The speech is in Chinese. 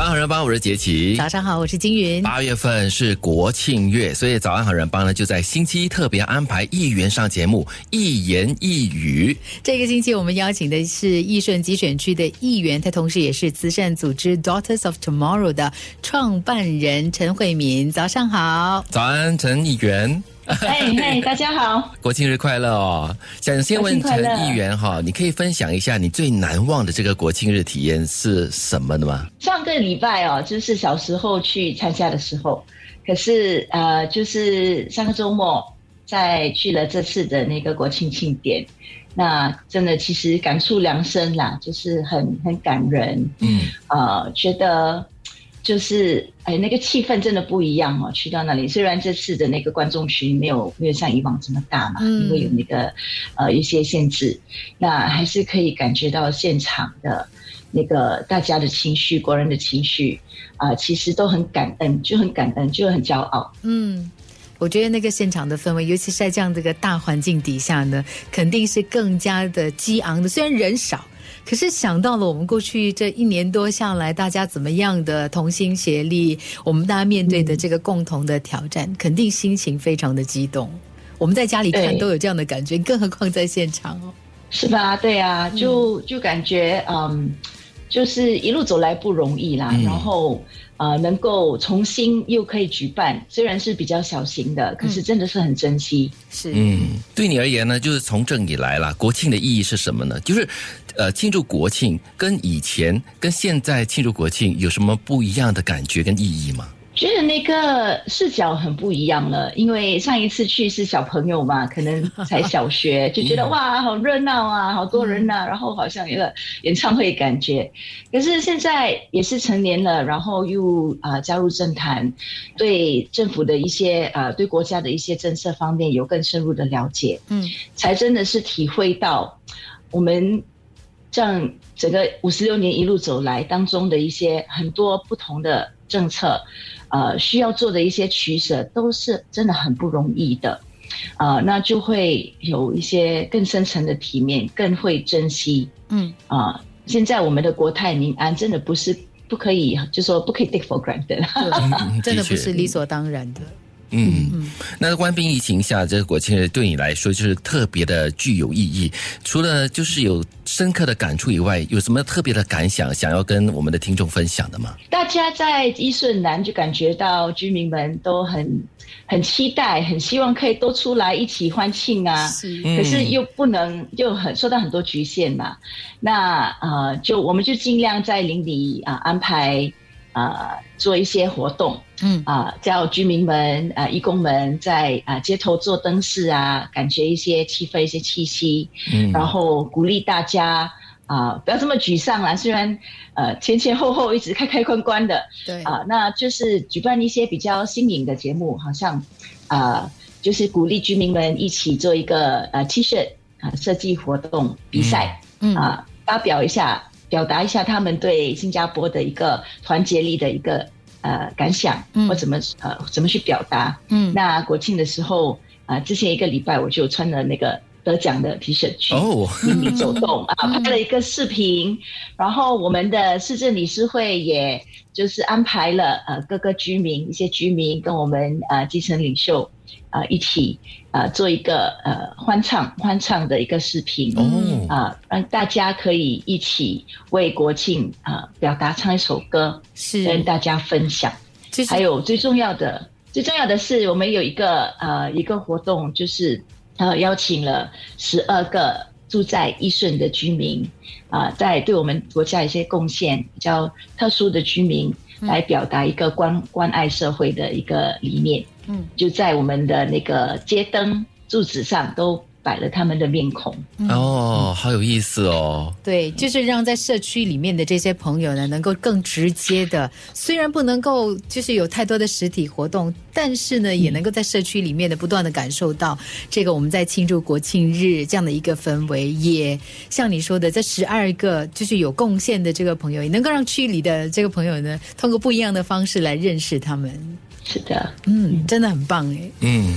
早安好人帮，我是杰奇。早上好，我是金云。八月份是国庆月，所以早安好人帮呢就在星期一特别安排议员上节目，一言一语。这个星期我们邀请的是义顺集选区的议员，他同时也是慈善组织 Daughters of Tomorrow 的创办人陈慧敏。早上好，早安陈议员。哎嘿，大家好，国庆日快乐哦！想先问陈议员哈，你可以分享一下你最难忘的这个国庆日体验是什么的吗？上个礼拜哦，就是小时候去参加的时候，可是呃，就是上个周末再去了这次的那个国庆庆典，那真的其实感触良深啦，就是很很感人，嗯，呃，觉得。就是哎，那个气氛真的不一样哦。去到那里，虽然这次的那个观众群没有没有像以往这么大嘛，因为有那个呃一些限制，那还是可以感觉到现场的那个大家的情绪、国人的情绪啊，其实都很感恩，就很感恩，就很骄傲。嗯，我觉得那个现场的氛围，尤其是在这样的一个大环境底下呢，肯定是更加的激昂的。虽然人少。可是想到了我们过去这一年多下来，大家怎么样的同心协力，我们大家面对的这个共同的挑战，肯定心情非常的激动。我们在家里看都有这样的感觉，更何况在现场哦。是吧？对啊，就就感觉嗯，就是一路走来不容易啦。然后。呃，能够重新又可以举办，虽然是比较小型的，可是真的是很珍惜。是，嗯，对你而言呢，就是从政以来啦，国庆的意义是什么呢？就是，呃，庆祝国庆跟以前跟现在庆祝国庆有什么不一样的感觉跟意义吗？觉得那个视角很不一样了，因为上一次去是小朋友嘛，可能才小学，就觉得哇，好热闹啊，好多人呐，然后好像一个演唱会感觉。可是现在也是成年了，然后又啊加入政坛，对政府的一些啊对国家的一些政策方面有更深入的了解，嗯，才真的是体会到我们这样整个五十六年一路走来当中的一些很多不同的政策。呃，需要做的一些取舍都是真的很不容易的，呃，那就会有一些更深层的体面，更会珍惜。嗯，啊，现在我们的国泰民安真的不是不可以，就说不可以 take for granted，真的不是理所当然的。嗯，那官兵疫情下，这个国庆日对你来说就是特别的具有意义。除了就是有深刻的感触以外，有什么特别的感想想要跟我们的听众分享的吗？大家在伊顺南就感觉到居民们都很很期待，很希望可以都出来一起欢庆啊。是，可是又不能，又很受到很多局限嘛。那呃，就我们就尽量在邻里啊安排。呃，做一些活动，嗯啊，叫居民们、啊义工们在啊街头做灯饰啊，感觉一些气氛、一些气息，嗯，然后鼓励大家啊，不要这么沮丧啦。虽然呃前前后后一直开开关关的，对啊，那就是举办一些比较新颖的节目，好像啊，就是鼓励居民们一起做一个呃 T 恤啊设计活动比赛，嗯啊，发表一下。表达一下他们对新加坡的一个团结力的一个呃感想，或怎么呃怎么去表达。嗯，那国庆的时候啊，之前一个礼拜我就穿了那个得奖的评审区哦秘密走动啊，拍了一个视频。然后我们的市政理事会也就是安排了呃各个居民一些居民跟我们呃基层领袖。啊，一起啊，做一个呃欢唱欢唱的一个视频哦啊，让大家可以一起为国庆啊表达唱一首歌，是跟大家分享。还有最重要的，最重要的是，我们有一个呃一个活动，就是呃邀请了十二个住在宜顺的居民啊，在对我们国家一些贡献比较特殊的居民，来表达一个关关爱社会的一个理念。嗯，就在我们的那个街灯柱子上都摆了他们的面孔哦，好有意思哦。对，就是让在社区里面的这些朋友呢，能够更直接的，虽然不能够就是有太多的实体活动，但是呢，也能够在社区里面的不断的感受到这个我们在庆祝国庆日这样的一个氛围。也像你说的，这十二个就是有贡献的这个朋友，也能够让区里的这个朋友呢，通过不一样的方式来认识他们。是的，嗯，真的很棒哎，嗯。